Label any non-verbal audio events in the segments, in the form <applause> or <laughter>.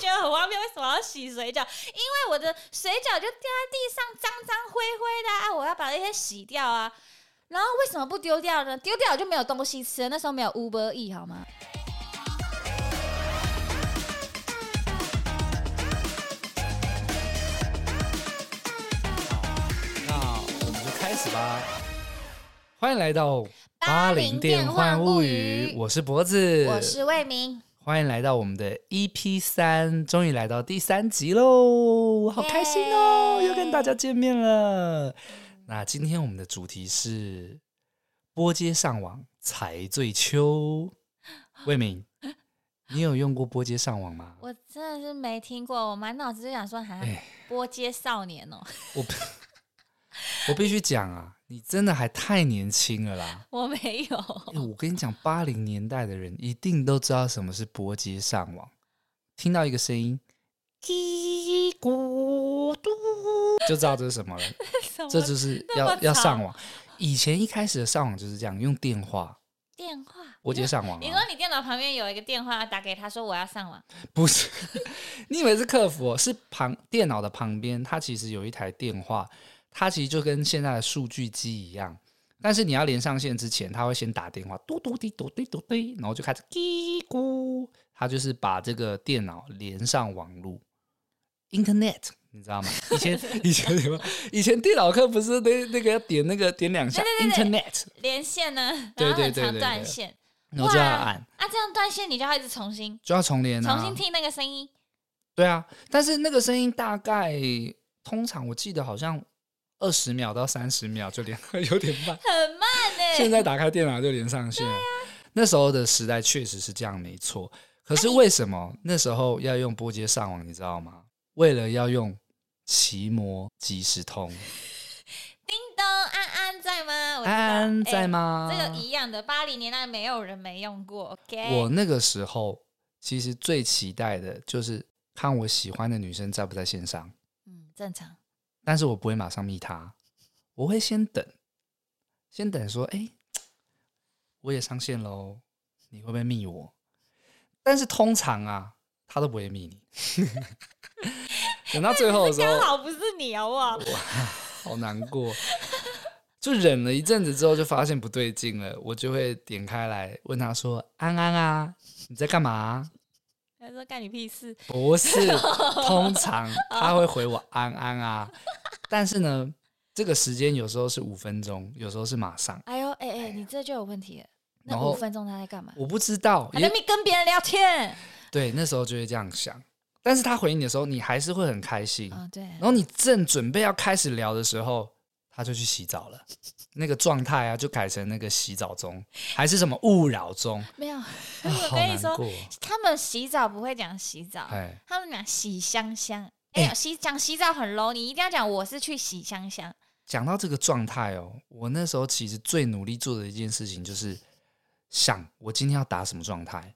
觉得很荒谬，为什么要洗水饺？因为我的水饺就掉在地上，脏脏灰灰的啊，我要把那些洗掉啊。然后为什么不丢掉呢？丢掉就没有东西吃了。那时候没有 Uber E 好吗？好，那我们就开始吧。欢迎来到八零电幻物语，我是脖子，我是魏明。欢迎来到我们的 EP 三，终于来到第三集喽，好开心哦，又跟大家见面了。那今天我们的主题是拨接上网才最秋。<gasps> 魏明，你有用过拨接上网吗？我真的是没听过，我满脑子就想说，还拨接少年哦。我我必须讲啊，你真的还太年轻了啦。我没有。我跟你讲，八零年代的人一定都知道什么是拨接上网，听到一个声音。嘀咕嘟，就知道这是什么了。<laughs> 这就是要要上网。以前一开始的上网就是这样，用电话。电话我接上网，啊。你说你电脑旁边有一个电话，打给他说我要上网。不是，<laughs> 你以为是客服？是旁电脑的旁边，它其实有一台电话，它其实就跟现在的数据机一样。但是你要连上线之前，它会先打电话，嘟嘟滴嘟滴嘟滴，然后就开始嘀咕。它就是把这个电脑连上网络。Internet，你知道吗？以前 <laughs> 以前什么？以前电脑课不是那那个要点那个点两下对对对对，Internet 连线呢，对对对对，断线，然后就要按啊，这样断线你就要一直重新就要重连，啊，重新听那个声音。对啊，但是那个声音大概通常我记得好像二十秒到三十秒就连，<laughs> 有点慢，很慢呢，欸。现在打开电脑就连上线那时候的时代确实是这样，没错。可是为什么那时候要用波接上网？你知道吗？为了要用奇摩即时通，<laughs> 叮咚，安安在吗？安安在吗？欸，这个一样的，八零年代没有人没用过。OK，我那个时候其实最期待的就是看我喜欢的女生在不在线上。嗯，正常。但是我不会马上密他，我会先等，先等说，哎，我也上线喽，你会不会密我？但是通常啊，他都不会密你。等到最后的时候，刚好不是你好不好？哇，好难过。就忍了一阵子之后，就发现不对劲了。我就会点开来问他说：“安安啊，你在干嘛？”他说：“干你屁事。”不是，通常他会回我“安安啊”，但是呢，这个时间有时候是五分钟，有时候是马上。哎呦，哎哎，你这就有问题了。那五分钟他在干嘛？我不知道，还在跟别人聊天。对，那时候就会这样想。但是他回你的时候，你还是会很开心。哦，对。然后你正准备要开始聊的时候，他就去洗澡了。那个状态啊，就改成那个洗澡中，还是什么勿扰中？没有。<laughs> 我跟你说，他们洗澡不会讲洗澡，他们讲洗香香。哎，洗讲洗澡很 low，你一定要讲我是去洗香香。讲到这个状态哦，我那时候其实最努力做的一件事情就是想，我今天要打什么状态。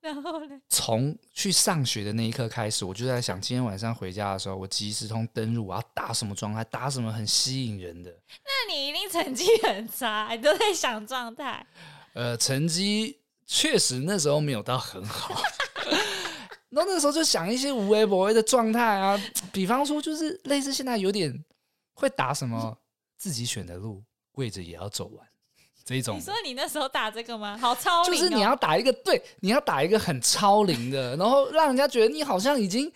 <laughs> 然后呢？从去上学的那一刻开始，我就在想，今天晚上回家的时候，我即时通登入，我要打什么状态，打什么很吸引人的。那你一定成绩很差，<laughs> 你都在想状态。呃，成绩确实那时候没有到很好。<laughs> 然后那时候就想一些无微不微的状态啊，比方说就是类似现在有点会打什么自己选的路，跪着也要走完。这一种，你说你那时候打这个吗？好超龄哦！就是你要打一个对，你要打一个很超龄的，然后让人家觉得你好像已经，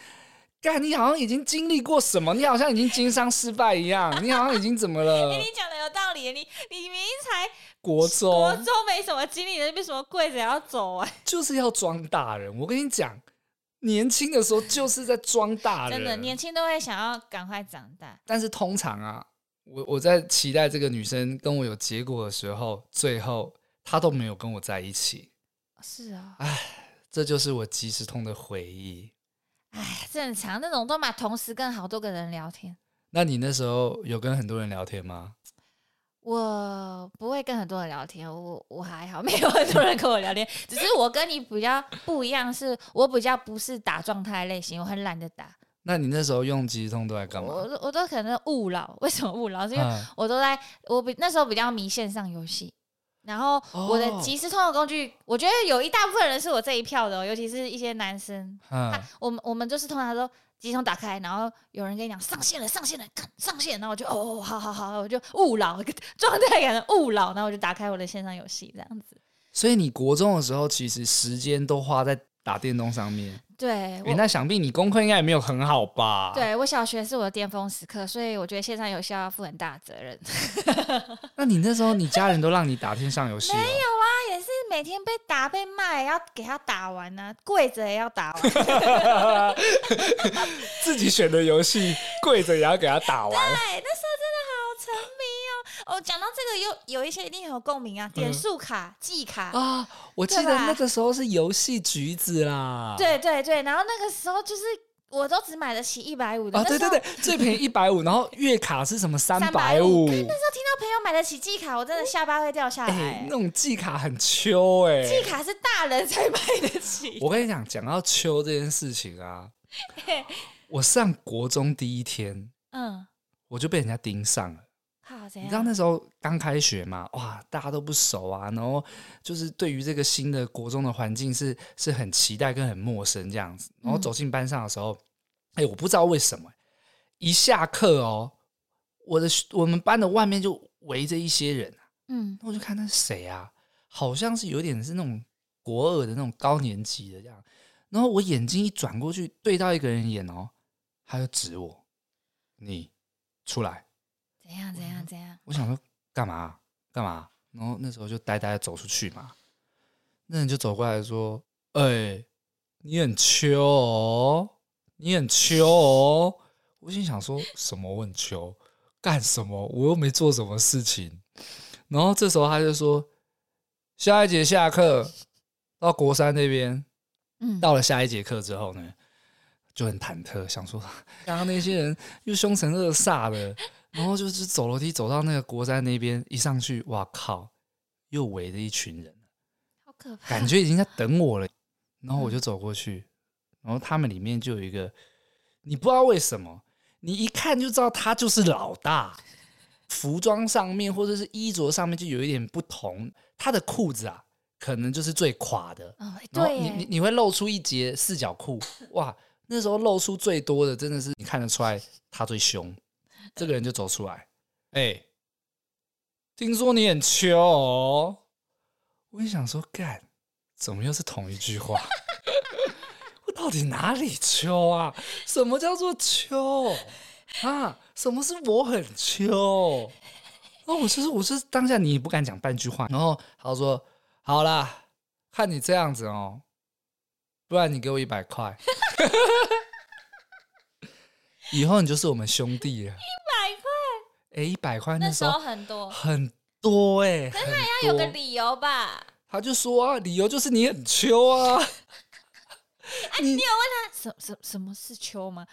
干，你好像已经经历过什么，你好像已经经商失败一样，<laughs> 你好像已经怎么了？欸、你讲的有道理，你你明明才国中，国中没什么经历，为什么跪着要走啊？就是要装大人。我跟你讲，年轻的时候就是在装大人，真的，年轻都会想要赶快长大。但是通常啊。我我在期待这个女生跟我有结果的时候，最后她都没有跟我在一起。是啊，哎，这就是我即时通的回忆。哎，正常那种都嘛，同时跟好多个人聊天。那你那时候有跟很多人聊天吗？<tsk> 我不会跟很多人聊天，我我还好，<laughs> 没有很多人跟我聊天。只是我跟你比较不一样，是我比较不是打状态类型，我很懒得打。那你那时候用即时通都在干嘛？我我都可能误扰，为什么误扰？是因为我都在，我比那时候比较迷线上游戏。然后我的即时通的工具，我觉得有一大部分人是我这一票的，尤其是一些男生。嗯，我们我们就是通常说即时通打开，然后有人跟你讲上线了，上线了，上线，然后我就哦，好好好，我就误扰，<laughs> 状态感的误扰，然后我就打开我的线上游戏这样子。所以你国中的时候，其实时间都花在打电动上面。对，欸、那想必你功课应该也没有很好吧？对，我小学是我的巅峰时刻，所以我觉得线上游戏要负很大的责任。<laughs> 那你那时候，你家人都让你打线上游戏？<laughs> 没有啊，也是每天被打被骂，也要给他打完呢、啊，跪着也要打完。<laughs> 自己选的游戏，跪着也要给他打完。对，那时候真的好沉迷哦。哦，讲到这个，有有一些一定很有共鸣啊，点数卡、季、嗯、卡啊，我记得那个时候是游戏橘子啦。对对对，然后那个时候就是我都只买得起一百五的。啊，对对对，最便宜一百五，然后月卡是什么三百五？那时候听到朋友买得起季卡，我真的下巴会掉下来。欸、那种季卡很秋哎、欸，季卡是大人才买得起。<laughs> 我跟你讲，讲到秋这件事情啊，我上国中第一天，嗯，我就被人家盯上了。你知道那时候刚开学嘛？哇，大家都不熟啊，然后就是对于这个新的国中的环境是是很期待跟很陌生这样子。然后走进班上的时候，哎、嗯欸，我不知道为什么，一下课哦，我的我们班的外面就围着一些人，嗯，那我就看那是谁啊？好像是有点是那种国二的那种高年级的这样。然后我眼睛一转过去，对到一个人眼哦，他就指我，你出来。怎样怎样怎样？我想说干嘛干嘛？然后那时候就呆呆的走出去嘛。那人就走过来说：“哎、欸，你很秋哦，你很秋哦。”我心想说什么？我很秋干什么？我又没做什么事情。然后这时候他就说：“下一节下课到国三那边。”嗯，到了下一节课之后呢，就很忐忑，想说 <laughs> 刚刚那些人又凶神恶煞的。然后就是走楼梯走到那个国三那边，一上去，哇靠，又围着一群人，好可怕，感觉已经在等我了。然后我就走过去，然后他们里面就有一个，你不知道为什么，你一看就知道他就是老大。服装上面或者是衣着上面就有一点不同，他的裤子啊，可能就是最垮的。哦，对，你你你会露出一截四角裤，哇，那时候露出最多的真的是你看得出来他最凶。这个人就走出来，哎、欸，听说你很秋哦，我也想说，干，怎么又是同一句话？<laughs> 我到底哪里秋啊？什么叫做秋啊？什么是我很秋？哦，我就是，我是当下你也不敢讲半句话，然后他说，好啦，看你这样子哦，不然你给我一百块，<laughs> 以后你就是我们兄弟了。一百块哎，一百块那时候很多很多哎，可是他也要有个理由吧？他就说啊，理由就是你很秋啊。哎，你有问他什什什么是秋吗？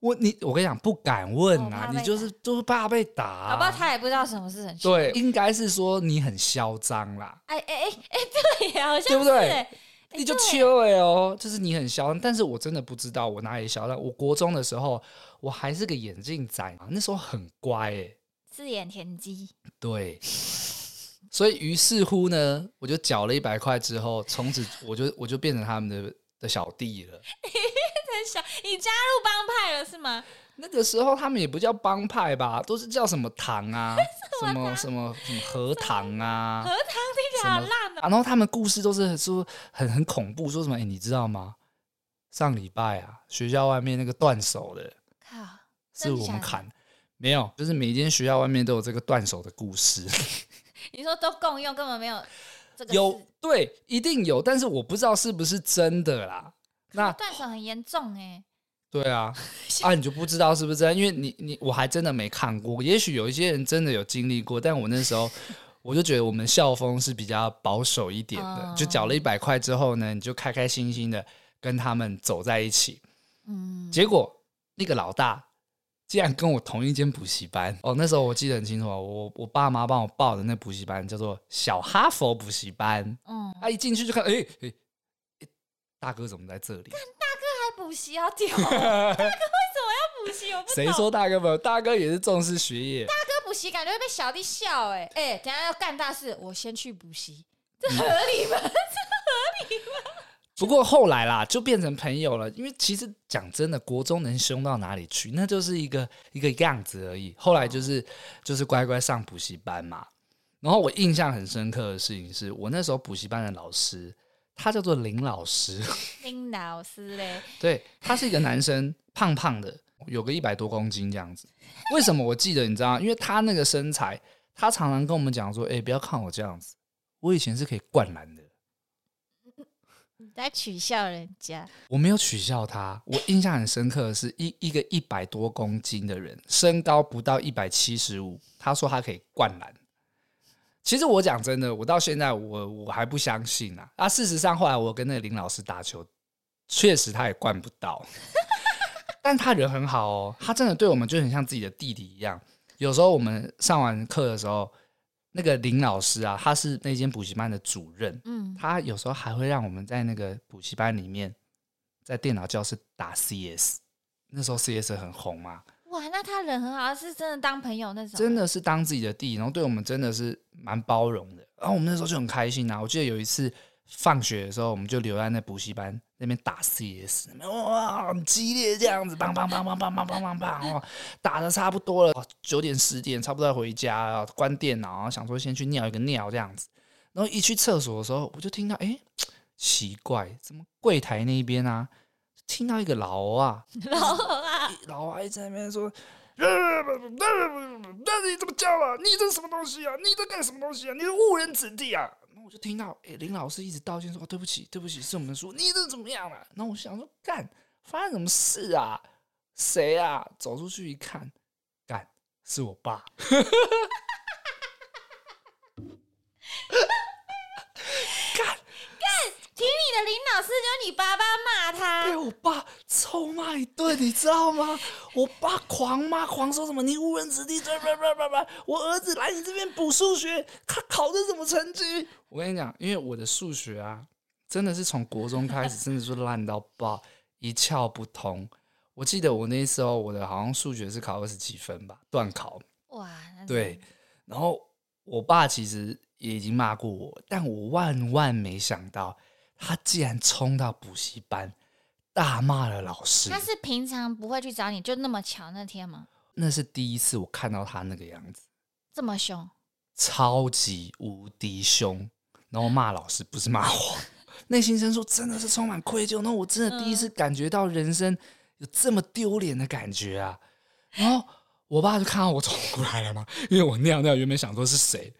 我你我跟你讲，不敢问啊，你就是就是怕被打。好吧，他也不知道什么是很秋。对，应该是说你很嚣张啦。哎哎哎哎，对呀，好像对不对？你就秋哎哦，就是你很嚣张，但是我真的不知道我哪里嚣张。我国中的时候，我还是个眼镜仔嘛，那时候很乖哎。四眼田鸡，对，<laughs> 所以于是乎呢，我就缴了一百块之后，从此我就我就变成他们的的小弟了。你 <laughs> 变成小，你加入帮派了是吗？那个时候他们也不叫帮派吧，都是叫什么堂啊，<laughs> 什么什么什么荷堂啊，荷堂听起来好烂啊。然后他们故事都是说很很恐怖，说什么？哎，你知道吗？上礼拜啊，学校外面那个断手的，靠，是我们砍。没有，就是每一间学校外面都有这个断手的故事。<laughs> 你说都共用，根本没有这个有对，一定有，但是我不知道是不是真的啦。那断手很严重哎、欸。对啊，<laughs> 啊，你就不知道是不是真的？因为你你我还真的没看过。也许有一些人真的有经历过，但我那时候我就觉得我们校风是比较保守一点的，嗯、就缴了一百块之后呢，你就开开心心的跟他们走在一起。嗯，结果那个老大。竟然跟我同一间补习班哦！那时候我记得很清楚，我我爸妈帮我报的那补习班叫做小哈佛补习班。嗯，他一进去就看，哎哎，大哥怎么在这里？补习啊？屌！<laughs> 大哥为什么要补习？我不懂。谁说大哥没有？大哥也是重视学业。大哥补补习感觉会被小弟笑哎、欸、哎、欸，等下要干大事，我先去补习，这合理吗？嗯、这合理吗？不过后来啦，就变成朋友了。因为其实讲真的，国中能凶到哪里去？那就是一个一个样子而已。后来就是、哦、就是乖乖上补习班嘛。然后我印象很深刻的事情是，我那时候补习班的老师，他叫做林老师。林老师嘞？<laughs> 对，他是一个男生，胖胖的，有个一百多公斤这样子。为什么我记得？你知道吗？因为他那个身材，他常常跟我们讲说：“哎，不要看我这样子，我以前是可以灌篮的。”你在取笑人家？我没有取笑他。我印象很深刻的是一一个一百多公斤的人，身高不到一百七十五，他说他可以灌篮。其实我讲真的，我到现在我我还不相信啊。啊，事实上后来我跟那个林老师打球，确实他也灌不到。<laughs> 但他人很好哦，他真的对我们就很像自己的弟弟一样。有时候我们上完课的时候。那个林老师啊，他是那间补习班的主任。嗯，他有时候还会让我们在那个补习班里面，在电脑教室打 CS。那时候 CS 很红嘛。哇，那他人很好，是真的当朋友那种。真的是当自己的弟，然后对我们真的是蛮包容的。然后我们那时候就很开心啊。我记得有一次放学的时候，我们就留在那补习班。那边打 CS，哇，很激烈这样子，砰砰砰砰砰砰砰砰砰，哦，打的差不多了，九点十点差不多要回家，关电脑，想说先去尿一个尿这样子，然后一去厕所的时候，我就听到，哎，奇怪，怎么柜台那边啊，听到一个老啊，<laughs> 老啊，老啊一直在那边说，那你怎么叫啊？你这是什么东西啊？你在干什么东西啊？你是误人子弟啊！那我就听到，哎、林老师一直道歉说：“对不起，对不起，是我们输。”你这怎么样了、啊？然后我想说，干，发生什么事啊？谁啊？走出去一看，干，是我爸。<laughs> 听你的林老师，就你爸爸骂他，被我爸臭骂一顿，你知道吗？<laughs> 我爸狂骂，狂说什么你误人子弟，叭叭叭叭叭！我儿子来你这边补数学，他考的什么成绩？我跟你讲，因为我的数学啊，真的是从国中开始，真的是烂到爆，一窍不通。我记得我那时候，我的好像数学是考二十几分吧，段考。哇，对。然后我爸其实也已经骂过我，但我万万没想到。他竟然冲到补习班，大骂了老师。他是平常不会去找你，就那么巧那天吗？那是第一次我看到他那个样子，这么凶，超级无敌凶。然后骂老师，不是骂我，<laughs> 内心深处真的是充满愧疚。那我真的第一次感觉到人生有这么丢脸的感觉啊！然后我爸就看到我冲过来了嘛，<laughs> 因为我尿尿原本想说是谁，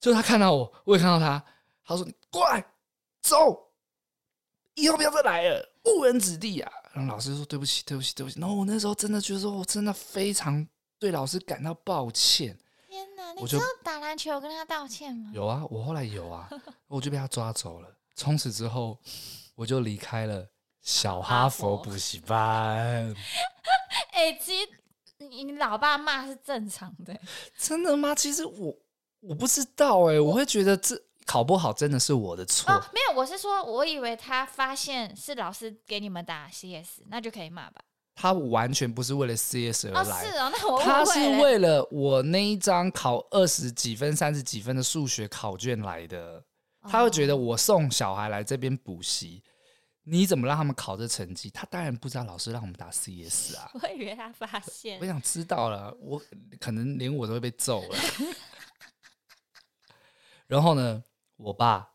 就他看到我，我也看到他，他说：“你过来，走。”以后不要再来了，误人子弟啊！然后老师说对不起，对不起，对不起。然后我那时候真的觉得说，我真的非常对老师感到抱歉。天哪，你知道打篮球跟他道歉吗？有啊，我后来有啊，<laughs> 我就被他抓走了。从此之后，我就离开了小哈佛补习班。哎、欸，其实你你老爸骂是正常的。<laughs> 真的吗？其实我我不知道哎、欸，我会觉得这。考不好真的是我的错。哦，没有，我是说，我以为他发现是老师给你们打 CS，那就可以骂吧。他完全不是为了 CS 而来。哦，是哦，那我他是为了我那一张考二十几分、三十几分的数学考卷来的。他会觉得我送小孩来这边补习，你怎么让他们考这成绩？他当然不知道老师让我们打 CS 啊。<laughs> 我以为他发现。我想知道了，我可能连我都会被揍了。<laughs> 然后呢？我爸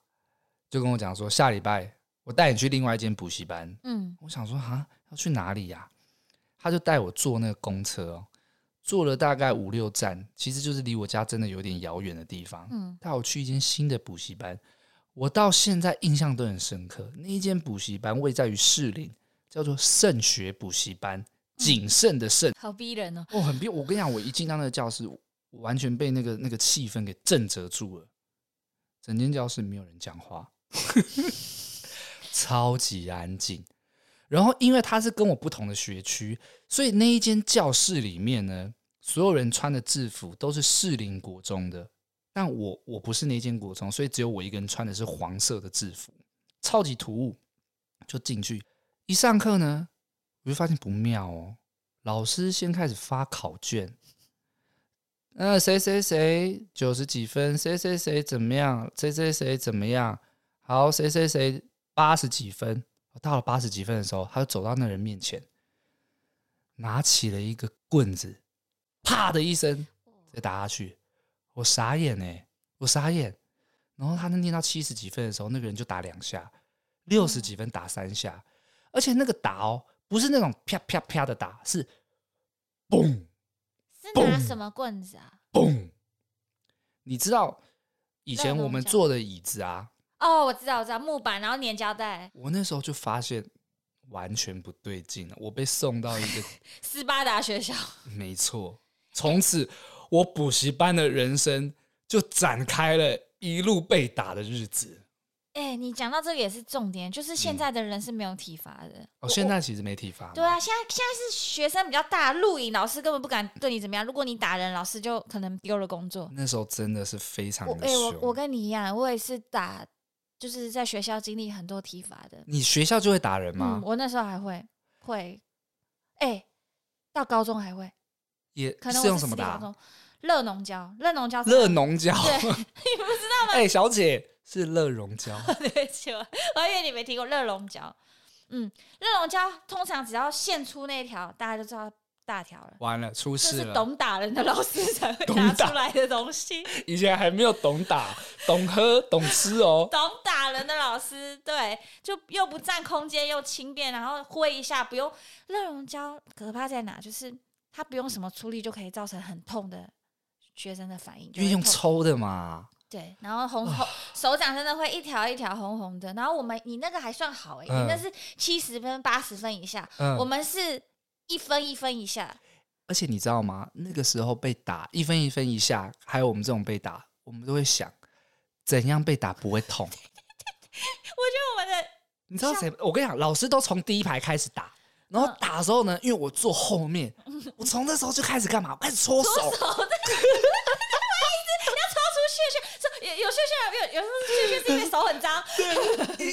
就跟我讲说，下礼拜我带你去另外一间补习班。嗯，我想说啊，要去哪里呀？他就带我坐那个公车哦，坐了大概五六站，其实就是离我家真的有点遥远的地方。嗯，带我去一间新的补习班，我到现在印象都很深刻。那一间补习班位在于士林，叫做圣学补习班，谨慎的慎，好逼人哦。哦，很逼。我跟你讲，我一进到那个教室，我完全被那个那个气氛给震慑住了。整间教室没有人讲话，超级安静。然后，因为他是跟我不同的学区，所以那一间教室里面呢，所有人穿的制服都是士林国中的。但我我不是那间国中，所以只有我一个人穿的是黄色的制服，超级突兀。就进去一上课呢，我就发现不妙哦。老师先开始发考卷。那，谁谁谁九十几分，谁谁谁怎么样，谁谁谁怎么样，好，谁谁谁八十几分。到了八十几分的时候，他就走到那人面前，拿起了一个棍子，啪的一声，再打下去。我傻眼哎，我傻眼。然后他能念到七十几分的时候，那个人就打两下，六十几分打三下，而且那个打哦，不是那种啪啪啪的打，是嘣。是拿什么棍子啊？嘣！你知道以前我们坐的椅子啊？哦，我知道，我知道木板，然后粘胶带。我那时候就发现完全不对劲了，我被送到一个 <laughs> 斯巴达学校。<laughs> 没错，从此我补习班的人生就展开了一路被打的日子。哎、欸，你讲到这个也是重点，就是现在的人是没有体罚的。嗯、哦，现在其实没体罚。对啊，现在现在是学生比较大，录影老师根本不敢对你怎么样。如果你打人，老师就可能丢了工作。那时候真的是非常的。哎、欸，我我跟你一样，我也是打，就是在学校经历很多体罚的。你学校就会打人吗？嗯、我那时候还会会，哎、欸，到高中还会。也可能是用什么打？热熔胶，热熔胶，热熔胶。对，<laughs> 你不知道吗？哎、欸，小姐。<laughs> 是热熔胶，对不起，我以为你没听过热熔胶。嗯，热熔胶通常只要现出那条，大家就知道大条了。完了，出事了。是懂打人的老师才会拿出来的东西。<laughs> 以前还没有懂打，懂喝，懂吃哦。懂打人的老师，对，就又不占空间，又轻便，然后挥一下不用。热熔胶可怕在哪？就是它不用什么出力就可以造成很痛的学生的反应，因为用抽的嘛。对，然后红红手掌真的会一条一条红红的。然后我们你那个还算好哎、欸，嗯、你那是七十分八十分以下，嗯、我们是一分一分以下。而且你知道吗？那个时候被打一分一分以下，还有我们这种被打，我们都会想怎样被打不会痛。我觉得我们的，你知道谁？我跟你讲，老师都从第一排开始打，然后打的时候呢，因为我坐后面，<laughs> 我从那时候就开始干嘛？我开始搓手。搓手有有 <laughs> 血血有有时候些些是因为手很脏，对，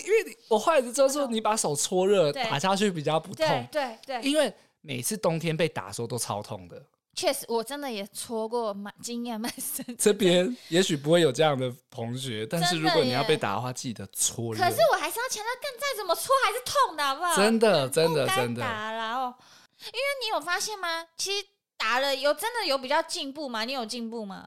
因为我后来就知道说你把手搓热打下去比较不痛，对对，因为每次冬天被打的时候都超痛的。确实，我真的也搓过，蛮经验蛮深。这边也许不会有这样的同学，但是如果你要被打的话，记得搓热。可是我还是要强调，干再怎么搓还是痛的，好不好？真的真的真的。打了哦，因为你有发现吗？其实打了有真的有比较进步吗？你有进步吗？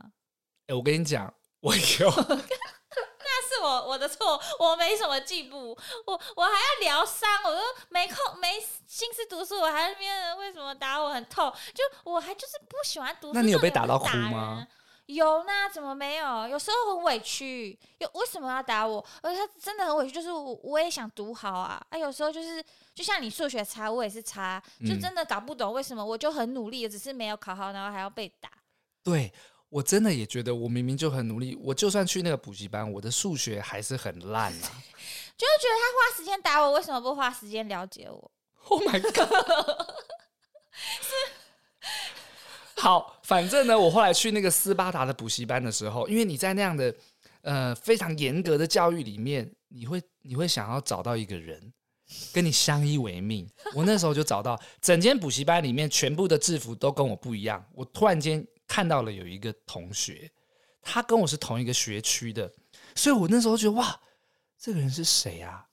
哎，我跟你讲。<laughs> 我有，那是我我的错，<laughs> 我没什么进步，我我还要疗伤，我都没空没心思读书，我还那边为什么打我很痛？就我还就是不喜欢读书。那你有被打到哭吗？有呢，怎么没有？有时候很委屈，有为什么要打我？而且他真的很委屈，就是我我也想读好啊，啊，有时候就是就像你数学差，我也是差，就真的搞不懂为什么，我就很努力，只是没有考好，然后还要被打。对。我真的也觉得，我明明就很努力，我就算去那个补习班，我的数学还是很烂啊！<laughs> 就是觉得他花时间打我，为什么不花时间了解我？Oh my god！<laughs> 是好，反正呢，我后来去那个斯巴达的补习班的时候，因为你在那样的呃非常严格的教育里面，你会你会想要找到一个人跟你相依为命。我那时候就找到，整间补习班里面全部的制服都跟我不一样，我突然间。看到了有一个同学，他跟我是同一个学区的，所以我那时候觉得哇，这个人是谁啊？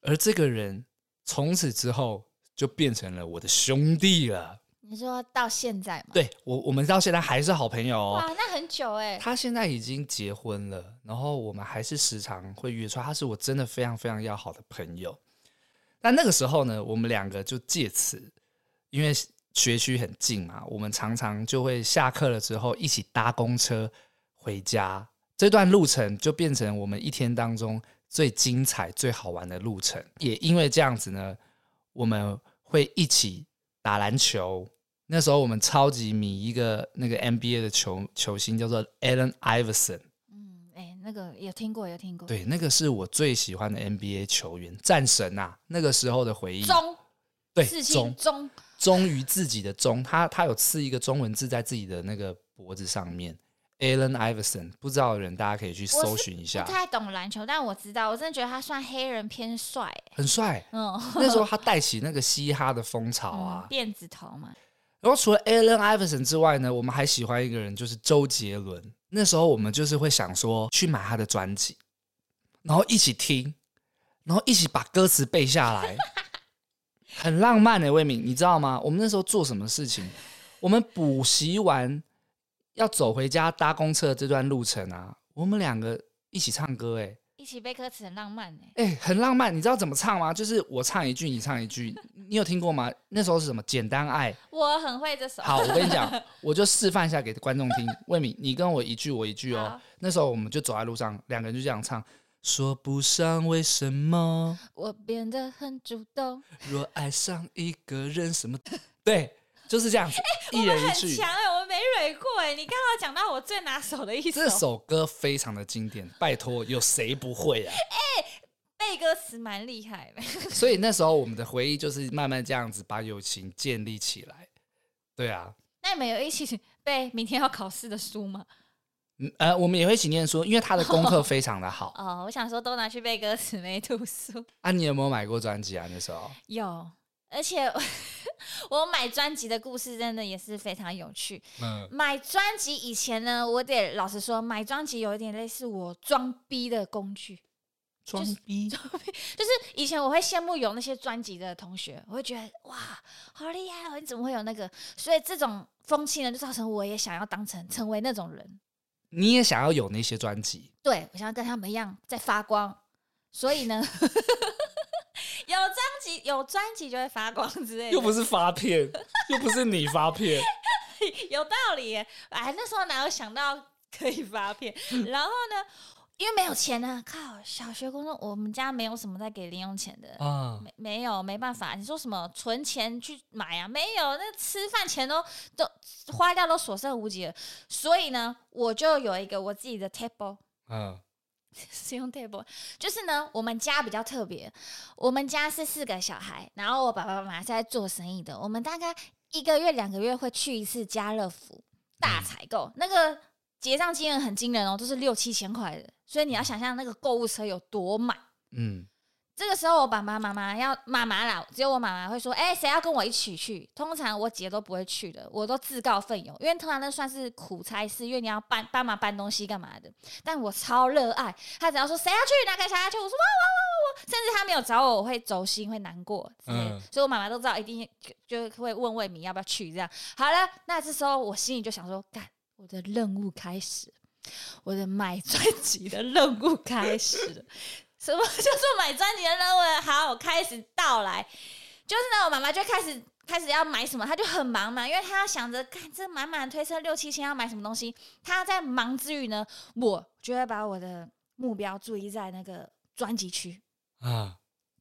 而这个人从此之后就变成了我的兄弟了。你说到现在吗？对，我我们到现在还是好朋友哦。哇，那很久哎。他现在已经结婚了，然后我们还是时常会约出来。他是我真的非常非常要好的朋友。但那个时候呢，我们两个就借此，因为。学区很近嘛，我们常常就会下课了之后一起搭公车回家，这段路程就变成我们一天当中最精彩、最好玩的路程。也因为这样子呢，我们会一起打篮球。那时候我们超级迷一个那个 NBA 的球球星，叫做 Allen Iverson。那个有听过，有听过。对，那个是我最喜欢的 NBA 球员，战神啊！那个时候的回忆。中，对，中中。忠于自己的忠，他他有刺一个中文字在自己的那个脖子上面。Allen Iverson，不知道的人大家可以去搜寻一下。不太懂篮球，但我知道，我真的觉得他算黑人偏帅，很帅。嗯，那时候他 <laughs> 带起那个嘻哈的风潮啊，辫子头嘛。然后除了 Allen Iverson 之外呢，我们还喜欢一个人，就是周杰伦。那时候我们就是会想说去买他的专辑，然后一起听，然后一起把歌词背下来，很浪漫的、欸、魏敏，你知道吗？我们那时候做什么事情？我们补习完要走回家搭公车这段路程啊，我们两个一起唱歌、欸，哎。一起背歌词很浪漫哎、欸，哎、欸，很浪漫。你知道怎么唱吗？就是我唱一句，你唱一句。你有听过吗？那时候是什么？简单爱。我很会这首。好，我跟你讲，<laughs> 我就示范一下给观众听。魏敏，你跟我一句，我一句哦。那时候我们就走在路上，两个人就这样唱。说不上为什么，我变得很主动。若爱上一个人，什么？<laughs> 对。就是这样子，欸、一人一句。强哎，过哎。你刚刚讲到我最拿手的一首，这首歌非常的经典，拜托，有谁不会啊？哎、欸，背歌词蛮厉害的。<laughs> 所以那时候我们的回忆就是慢慢这样子把友情建立起来。对啊。那你们有一起背明天要考试的书吗？嗯呃，我们也会一起念书，因为他的功课非常的好。<laughs> 哦，我想说都拿去背歌词没读书。啊，你有没有买过专辑啊？那时候有。而且 <laughs> 我买专辑的故事真的也是非常有趣。嗯，买专辑以前呢，我得老实说，买专辑有一点类似我装逼的工具。装逼，装逼，就是以前我会羡慕有那些专辑的同学，我会觉得哇，好厉害哦！你怎么会有那个？所以这种风气呢，就造成我也想要当成成为那种人。你也想要有那些专辑？对，我想要跟他们一样在发光。所以呢。有专辑，有专辑就会发光之类的。又不是发片，又不是你发片，<laughs> 有道理耶。哎，那时候哪有想到可以发片？然后呢，因为没有钱呢，靠，小学、高中我们家没有什么在给零用钱的啊，没没有，没办法。你说什么存钱去买啊？没有，那吃饭钱都都花掉，都所剩无几了。所以呢，我就有一个我自己的 table，嗯。<laughs> 使用 table 就是呢，我们家比较特别，我们家是四个小孩，然后我爸爸妈妈是在做生意的，我们大概一个月两个月会去一次家乐福大采购，嗯、那个结账金额很惊人哦，都是六七千块的，所以你要想象那个购物车有多满，嗯。这个时候，我爸爸妈妈要妈妈啦，只有我妈妈会说：“哎，谁要跟我一起去？”通常我姐都不会去的，我都自告奋勇，因为通常那算是苦差事，因为你要搬帮忙搬东西干嘛的。但我超热爱，他只要说谁要去，哪个谁要去，我说哇哇哇哇，甚至他没有找我，我会走心，会难过。嗯，所以我妈妈都知道，一定就就会问魏敏要不要去。这样好了，那这时候我心里就想说：干，我的任务开始，我的买专辑的任务开始。什么 <laughs> 叫做买专辑的任务？好，我开始到来。就是呢，我妈妈就开始开始要买什么，她就很忙嘛，因为她要想着，看这满满推车六七千要买什么东西。她在忙之余呢，我就会把我的目标注意在那个专辑区啊，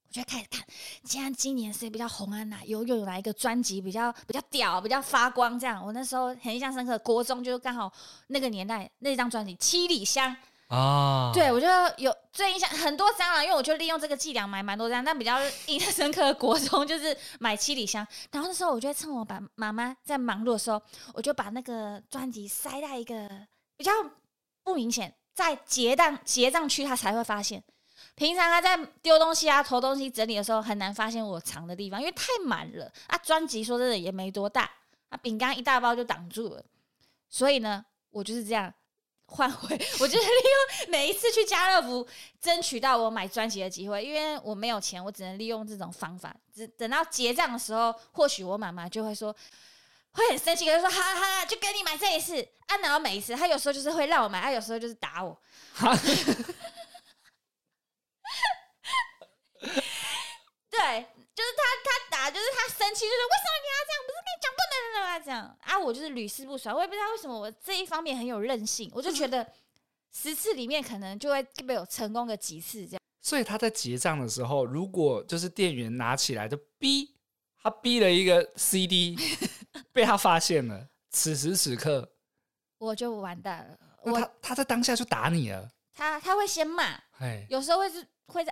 我就开始看，既然今年谁比较红啊？哪有有哪一个专辑比较比较屌，比较发光？这样，我那时候很印象深刻，国中就刚好那个年代那张专辑《七里香》。啊，对，我就有最印象很多张啊，因为我就利用这个伎俩买蛮多张，但比较印象深刻的国中就是买七里香，然后那时候我就趁我爸妈妈在忙碌的时候，我就把那个专辑塞在一个比较不明显，在结账结账区他才会发现，平常他在丢东西啊、投东西、整理的时候很难发现我藏的地方，因为太满了啊。专辑说真的也没多大，啊，饼干一大包就挡住了，所以呢，我就是这样。换回，我就是利用每一次去家乐福争取到我买专辑的机会，因为我没有钱，我只能利用这种方法。只等到结账的时候，或许我妈妈就会说，会很生气，就说：“好好，就给你买这一次。”啊，然后每一次，她有时候就是会让我买，他有时候就是打我。<laughs> <laughs> 对。就是他，他打，就是他生气，就是为什么你要这样？不是跟你讲不能的吗？这样啊，我就是屡试不爽，我也不知道为什么我这一方面很有韧性，我就觉得十次里面可能就会被我成功个几次这样。<laughs> 所以他在结账的时候，如果就是店员拿起来就逼他逼了一个 CD，<laughs> 被他发现了，此时此刻我就完蛋了。我他他在当下就打你了，他他会先骂，嘿有时候会是会在。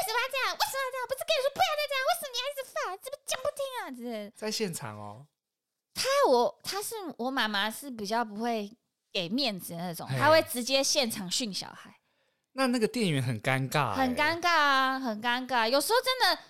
为什么要这样？为什么要这样？不是跟你说不要再这样？为什么你还一直发？这不讲不听啊？这在现场哦。他我他是我妈妈是比较不会给面子的那种，他会直接现场训小孩。那那个店员很尴尬，很尴尬啊，很尴尬。有时候真的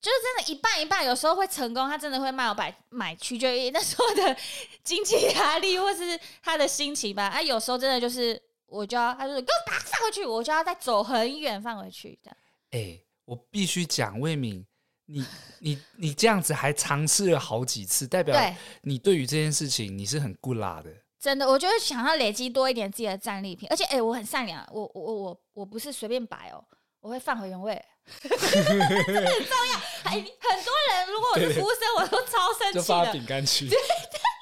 就是真的，一半一半，有时候会成功，他真的会卖我买买去，就那时候的经济压力或是他的心情吧。<laughs> 啊，有时候真的就是，我就要他就给我打放回去，我就要再走很远放回去这样。哎、欸，我必须讲，魏敏，你你你这样子还尝试了好几次，代表你对于这件事情你是很顾拉的。真的，我就是想要累积多一点自己的战利品，而且哎、欸，我很善良，我我我我不是随便摆哦，我会放回原位。<laughs> 这个很重要，哎很多人，如果我是服务生，我都超生气的。就放饼干区，<laughs> 对，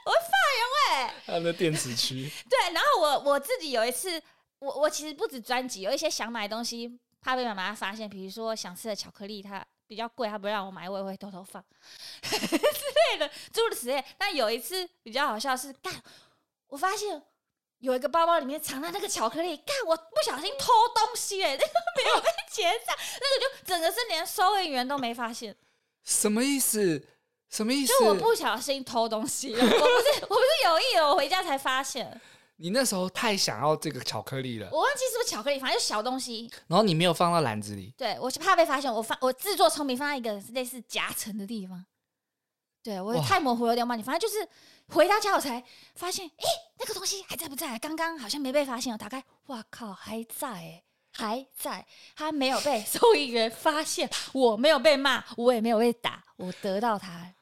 我会放原位。还有那电子区。<laughs> 对，然后我我自己有一次，我我其实不止专辑，有一些想买的东西，怕被妈妈发现，比如说想吃的巧克力，它比较贵，它不让我买，我也会偷偷放 <laughs> 之类的，诸如此类。但有一次比较好笑是，干，我发现。有一个包包里面藏了那个巧克力，干我不小心偷东西哎，那 <laughs> 个没有被结账，那个就整个是连收银员都没发现。什么意思？什么意思？就我不小心偷东西了，我不是 <laughs> 我不是有意的，我回家才发现。你那时候太想要这个巧克力了，我忘记是不是巧克力，反正就小东西。然后你没有放到篮子里，对，我是怕被发现，我放我自作聪明放在一个类似夹层的地方。对，我太模糊了，有点忘记，反正就是回到家我才发现，哎，那个东西还在不在？刚刚好像没被发现，我打开，哇靠，还在，哎，还在，他没有被收银员发现，我没有被骂，我也没有被打，我得到它。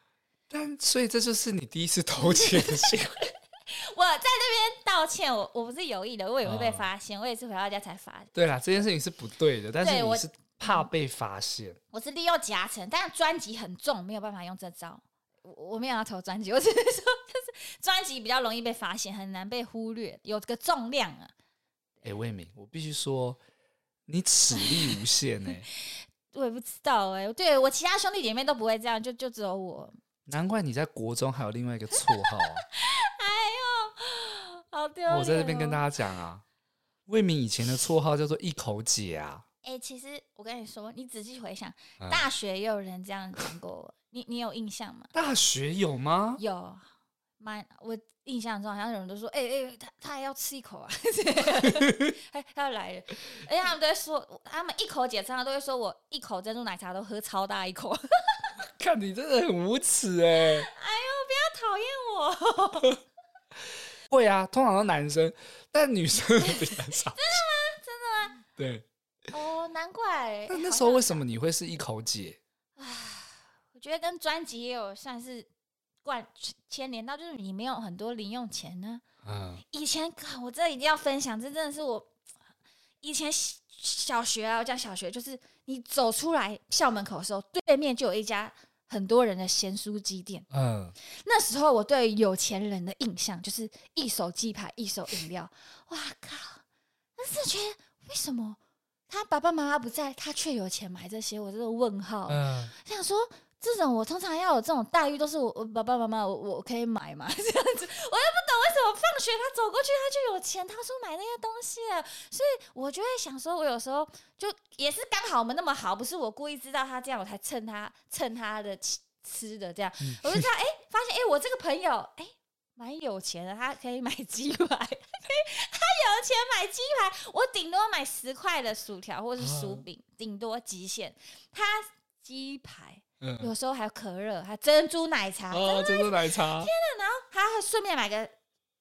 但所以这就是你第一次偷钱的行为。<laughs> <laughs> 我在那边道歉，我我不是有意的，我也会被发现，哦、我也是回到家才发现。对啦，这件事情是不对的，但是你是怕被发现。我，我是利用夹层，但是专辑很重，没有办法用这招。我没有要投专辑，<laughs> 我只是说，就是专辑比较容易被发现，很难被忽略，有这个重量啊。哎、欸，魏敏，我必须说，你齿力无限哎、欸。<laughs> 我也不知道哎、欸，对我其他兄弟姐妹都不会这样，就就只有我。难怪你在国中还有另外一个绰号啊！哎呦，好丢、哦！我在这边跟大家讲啊，魏敏以前的绰号叫做一口姐啊。哎、欸，其实我跟你说，你仔细回想，嗯、大学也有人这样讲过我。你你有印象吗？大学有吗？有，蛮我印象中好像有人都说，哎、欸、哎、欸，他他还要吃一口啊，<laughs> 他他要来了，而且他们都会说，他们一口姐常常都会说我一口珍珠奶茶都喝超大一口，看你真的很无耻哎！哎呦，不要讨厌我！会啊，通常都男生，但女生 <laughs> 比较少。真的吗？真的吗？对。哦，难怪。那那时候为什么你会是一口姐？我觉得跟专辑也有算是关牵连到，就是你没有很多零用钱呢。嗯，以前我这一定要分享，这真的是我以前小学啊，我讲小学，就是你走出来校门口的时候，对面就有一家很多人的咸酥鸡店。嗯，那时候我对有钱人的印象就是一手鸡排，一手饮料。哇靠！但是觉得为什么他爸爸妈妈不在，他却有钱买这些？我这个问号。嗯，想说。这种我通常要有这种待遇，都是我我爸爸妈妈我我可以买嘛，<laughs> 这样子，我又不懂为什么放学他走过去他就有钱，他说买那些东西，所以我就会想说，我有时候就也是刚好我们那么好，不是我故意知道他这样，我才蹭他蹭他的吃的这样，我就知道哎，发现哎，我这个朋友哎蛮有钱的，他可以买鸡排，<laughs> 他有钱买鸡排，我顶多买十块的薯条或是薯饼，顶多极限，他鸡排。嗯、有时候还有可乐，还珍珠奶茶，哦，珍珠奶茶，天哪！然后还还顺便买个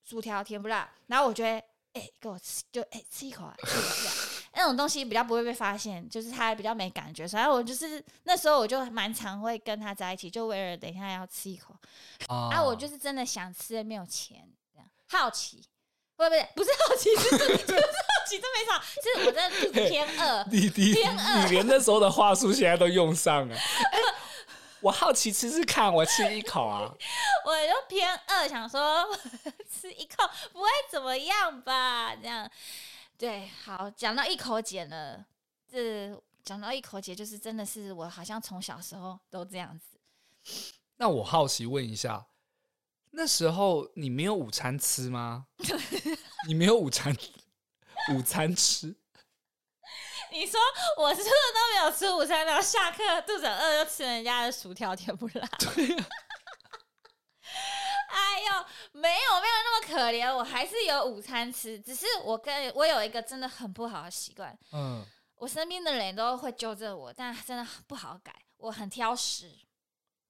薯条，甜不辣。然后我觉得，哎、欸，给我吃，就哎、欸、吃一口啊，<laughs> 吃一口那种东西比较不会被发现，就是他比较没感觉。所以，我就是那时候我就蛮常会跟他在一起，就为了等一下要吃一口。哦、啊，我就是真的想吃，没有钱，这样好奇，不不不，不是好奇，是就是好奇，真没错，是我真的肚子偏饿，<laughs> 你你偏饿，你连那时候的话术现在都用上了。<laughs> 我好奇吃吃看，我吃一口啊！<laughs> 我就偏饿，想说 <laughs> 吃一口不会怎么样吧？这样对，好，讲到一口姐了，这讲到一口姐，就是真的是我好像从小时候都这样子。那我好奇问一下，那时候你没有午餐吃吗？<laughs> 你没有午餐午餐吃？你说我是不是都没有吃午餐，然后下课肚子饿就吃人家的薯条甜不辣？对啊。<laughs> 哎呦，没有没有那么可怜，我还是有午餐吃，只是我跟我有一个真的很不好的习惯。嗯。我身边的人都会纠正我，但真的不好改。我很挑食，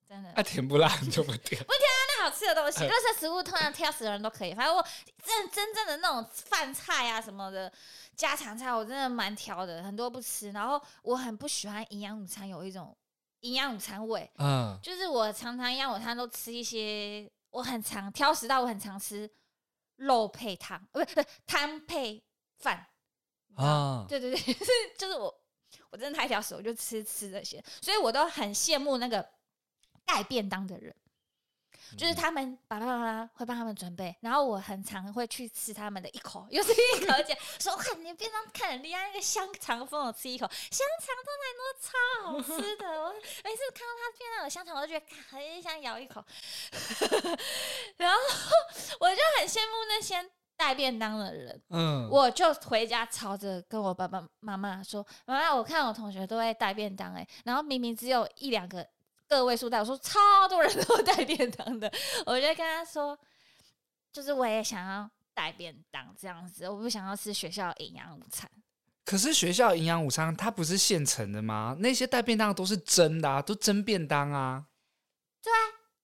真的。那、啊、甜不辣就不甜。<laughs> 不甜啊，那好吃的东西，垃圾食物通常挑食的人都可以。反正我真真正的那种饭菜啊什么的家常菜，我真的蛮挑的，很多不吃。然后我很不喜欢营养午餐有一种营养午餐味，嗯，就是我常常营养午餐都吃一些，我很常挑食到我很常吃肉配汤，不是不是汤配饭啊，对对对，是 <laughs> 就是我。我真的太挑食，我就吃吃这些，所以我都很羡慕那个带便当的人，就是他们爸爸妈妈会帮他们准备，然后我很常会去吃他们的一口，又是一口，<laughs> <laughs> 而且说哇，你便当看很厉害，那个香肠分我吃一口，香肠都来多超好吃的，我 <laughs> 每次看到他便当有香肠，我都觉得很想咬一口，然后我就很羡慕那些。带便当的人，嗯，我就回家吵着跟我爸爸妈妈说：“妈妈，我看我同学都会带便当，哎，然后明明只有一两个个位数带，我说超多人都 <laughs> 带便当的，我就跟他说，就是我也想要带便当这样子，我不想要吃学校营养午餐。可是学校营养午餐它不是现成的吗？那些带便当都是蒸的啊，都蒸便当啊。对啊，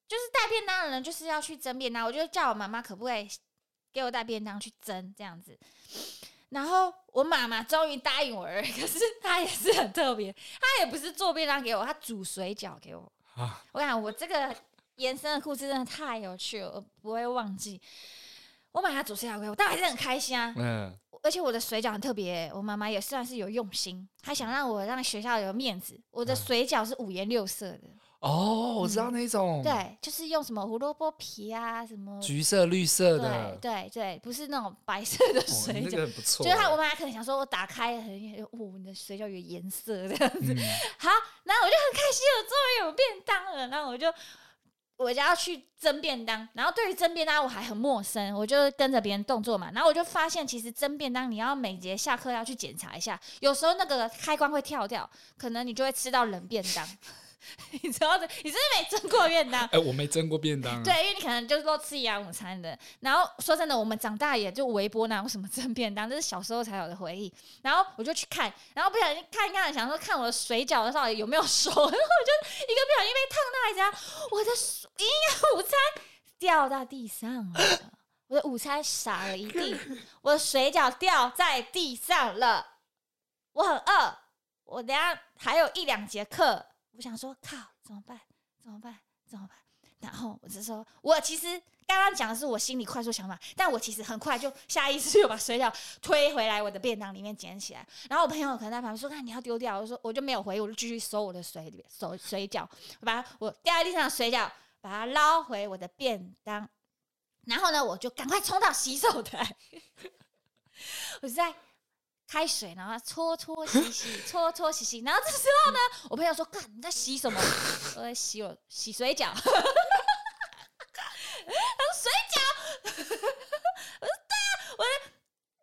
就是带便当的人就是要去蒸便当，我就叫我妈妈可不可以。”给我带便当去蒸这样子，然后我妈妈终于答应我了。可是她也是很特别，她也不是做便当给我，她煮水饺给我。啊、我想我这个延伸的故事真的太有趣了，我不会忘记。我把她煮水饺给我，但还是很开心啊。嗯。而且我的水饺很特别，我妈妈也算是有用心，她想让我让学校有面子。我的水饺是五颜六色的。哦，我知道那种、嗯，对，就是用什么胡萝卜皮啊，什么橘色、绿色的，对对对，不是那种白色的水饺，哦、那个不错。就是他，我妈妈可能想说，我打开很，哦，你的水饺有颜色这样子。嗯、<laughs> 好，然后我就很开心，我终于有便当了。然后我就我就要去蒸便当，然后对于蒸便当我还很陌生，我就跟着别人动作嘛。然后我就发现，其实蒸便当你要每节下课要去检查一下，有时候那个开关会跳掉，可能你就会吃到冷便当。<laughs> 你知道的，你是不是没蒸过便当？<laughs> 哎、欸，我没蒸过便当、啊。对，因为你可能就是都吃营养午餐的。然后说真的，我们长大也就微波，哪有什么蒸便当？这是小时候才有的回忆。然后我就去看，然后不小心看一看，想说看我的水饺的时候有没有熟，<laughs> 然后我就一个不小心被烫到一下，我的营养午餐掉到地上了，我的午餐洒了一地，我的水饺掉在地上了。我很饿，我等下还有一两节课。我想说，靠，怎么办？怎么办？怎么办？然后我就说，我其实刚刚讲的是我心里快速想法，但我其实很快就下意识就把水饺推回来我的便当里面捡起来。然后我朋友可能在旁边说：“看你要丢掉。”我说：“我就没有回，我就继续收我的水里面，收水饺，我把我掉在地上的水饺把它捞回我的便当。然后呢，我就赶快冲到洗手台，<laughs> 我在。开水，然后搓搓洗洗，搓搓洗洗。然后这时候呢，我朋友说：“干，你在洗什么？” <laughs> 我在洗我洗水饺。<laughs> 他说：“水饺。”我说：“对啊，我的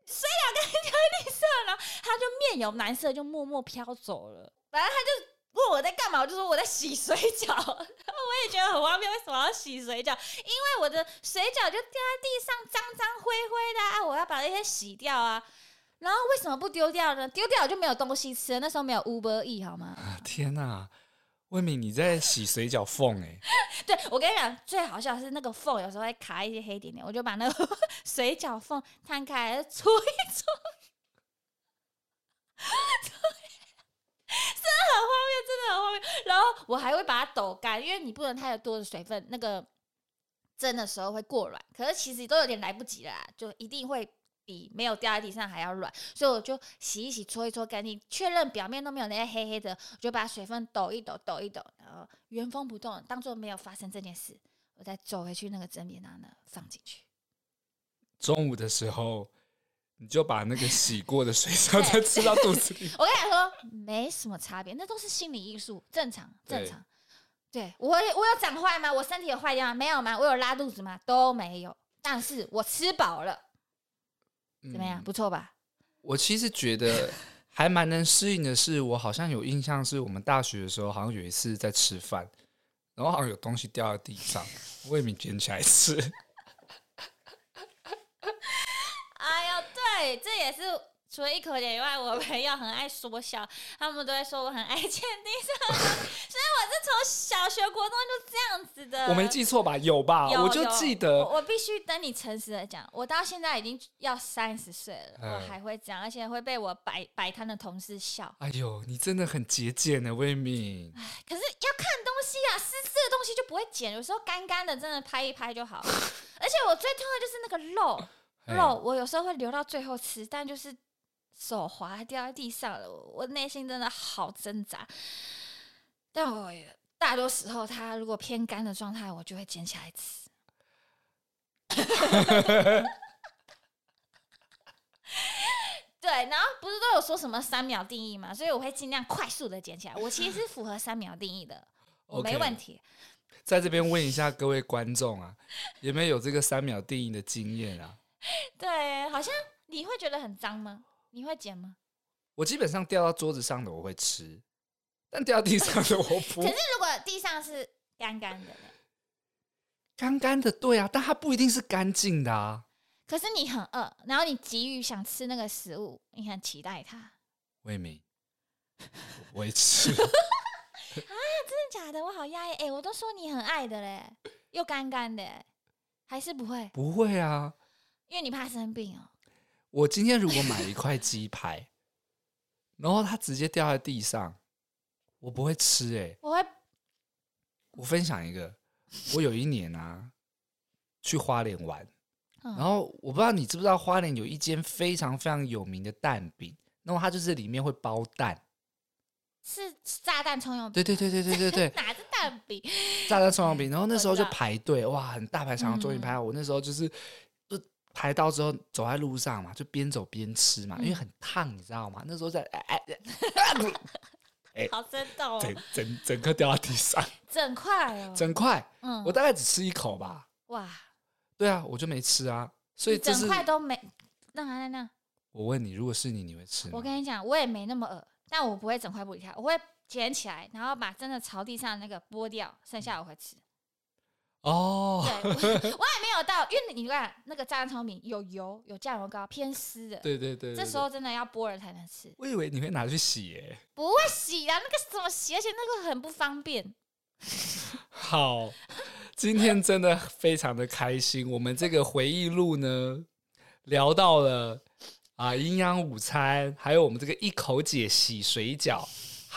水饺刚掉在地上了。”他就面有难色，就默默飘走了。反正他就问我在干嘛，我就说我在洗水饺。<laughs> 我也觉得很荒谬，为什么要洗水饺？因为我的水饺就掉在地上，脏脏灰灰的啊，我要把那些洗掉啊。然后为什么不丢掉呢？丢掉就没有东西吃了。那时候没有 Uber E 好吗？啊、天哪，魏敏你在洗水饺缝哎！<laughs> 对，我跟你讲，最好笑的是那个缝有时候会卡一些黑点点，我就把那个水饺缝摊开来搓一搓，<laughs> 真的很荒谬，真的很荒谬。然后我还会把它抖干，因为你不能太多的水分，那个蒸的时候会过软。可是其实都有点来不及了，就一定会。比没有掉在地上还要软，所以我就洗一洗、搓一搓干净，确认表面都没有那些黑黑的，我就把水分抖一抖、抖一抖，然后原封不动，当做没有发生这件事。我再走回去那个蒸便当呢，放进去。中午的时候，你就把那个洗过的水饺再吃到肚子里。<laughs> 我跟你说，没什么差别，那都是心理因素，正常正常。对，对我，我有长坏吗？我身体有坏掉吗？没有吗？我有拉肚子吗？都没有。但是我吃饱了。怎么样？不错吧？我其实觉得 <laughs> 还蛮能适应的是，我好像有印象，是我们大学的时候，好像有一次在吃饭，然后好像有东西掉在地上，魏敏捡起来吃。<laughs> 哎呦，对，这也是除了一口脸以外，我朋友很爱说笑，他们都会说我很爱捡地上，<laughs> 所以我是从小学、国中就这样子的。我没记错吧？有吧？有我就记得。我，我必须等你诚实的讲，我到现在已经要三十岁了，嗯、我还会这样，而且会被我摆摆摊的同事笑。哎呦，你真的很节俭呢，魏敏。可是要看东西啊，湿湿的东西就不会捡，有时候干干的真的拍一拍就好。<laughs> 而且我最痛的就是那个肉肉，我有时候会留到最后吃，但就是。手滑掉在地上了，我内心真的好挣扎。但我大多时候，它如果偏干的状态，我就会捡起来吃。<laughs> 对，然后不是都有说什么三秒定义嘛？所以我会尽量快速的捡起来。我其实是符合三秒定义的，我没问题。Okay. 在这边问一下各位观众啊，有没有有这个三秒定义的经验啊？<laughs> 对，好像你会觉得很脏吗？你会捡吗？我基本上掉到桌子上的我会吃，但掉地上的我 <laughs> 不。可是如果地上是干干的呢？干干的，对啊，但它不一定是干净的啊。可是你很饿，然后你急于想吃那个食物，你很期待它。魏敏，我不会吃。<laughs> 啊，真的假的？我好压抑。哎，我都说你很爱的嘞，又干干的，还是不会？不会啊，因为你怕生病哦。我今天如果买一块鸡排，然后它直接掉在地上，我不会吃哎、欸。我会。我分享一个，我有一年啊，去花莲玩，然后我不知道你知不知道花莲有一间非常非常有名的蛋饼，然后它就是里面会包蛋，是炸弹葱油饼。对对对对对对对，<laughs> 哪是蛋饼？炸弹葱油饼。然后那时候就排队，哇，很大排长龙，终于排到。我那时候就是。排到之后，走在路上嘛，就边走边吃嘛，嗯、因为很烫，你知道吗？那时候在哎哎 <laughs> 哎，好生动哦，整整整颗掉到地上，整块哦，整块，嗯，我大概只吃一口吧。哇，对啊，我就没吃啊，所以整块都没。那那那，我问你，如果是你，你会吃吗？我跟你讲，我也没那么饿，但我不会整块不离开，我会捡起来，然后把真的朝地上那个剥掉，剩下我会吃。哦，对，我，我也没有到，因为你看那个炸酱面有油，有酱油膏，偏湿的。对对，对这时候真的要剥了才能吃。我以为你会拿去洗耶，不会洗啊，那个怎么洗？而且那个很不方便。<laughs> 好，今天真的非常的开心，我们这个回忆录呢，聊到了啊营养午餐，还有我们这个一口姐洗水饺。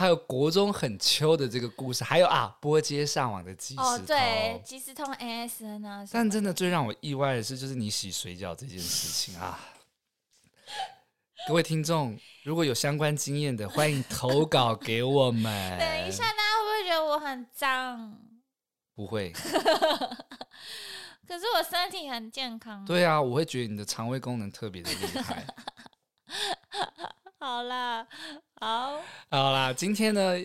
还有国中很秋的这个故事，还有啊，波接上网的即时通，哦，对，即时通 ASN 啊。但真的最让我意外的是，就是你洗水饺这件事情啊。<laughs> 各位听众，如果有相关经验的，欢迎投稿给我们。<laughs> 等一下，大家会不会觉得我很脏？不会。<laughs> 可是我身体很健康。对啊，我会觉得你的肠胃功能特别的厉害。好啦，好，好啦，今天呢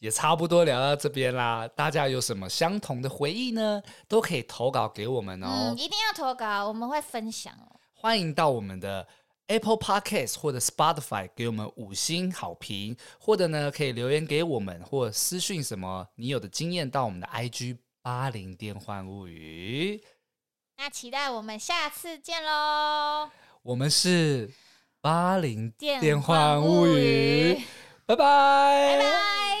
也差不多聊到这边啦。大家有什么相同的回忆呢？都可以投稿给我们哦。嗯，一定要投稿，我们会分享哦。欢迎到我们的 Apple Podcast 或者 Spotify 给我们五星好评，或者呢可以留言给我们，或私讯什么你有的经验到我们的 IG 八零电幻物语。那期待我们下次见喽。我们是。八零电话物语，拜拜。拜拜。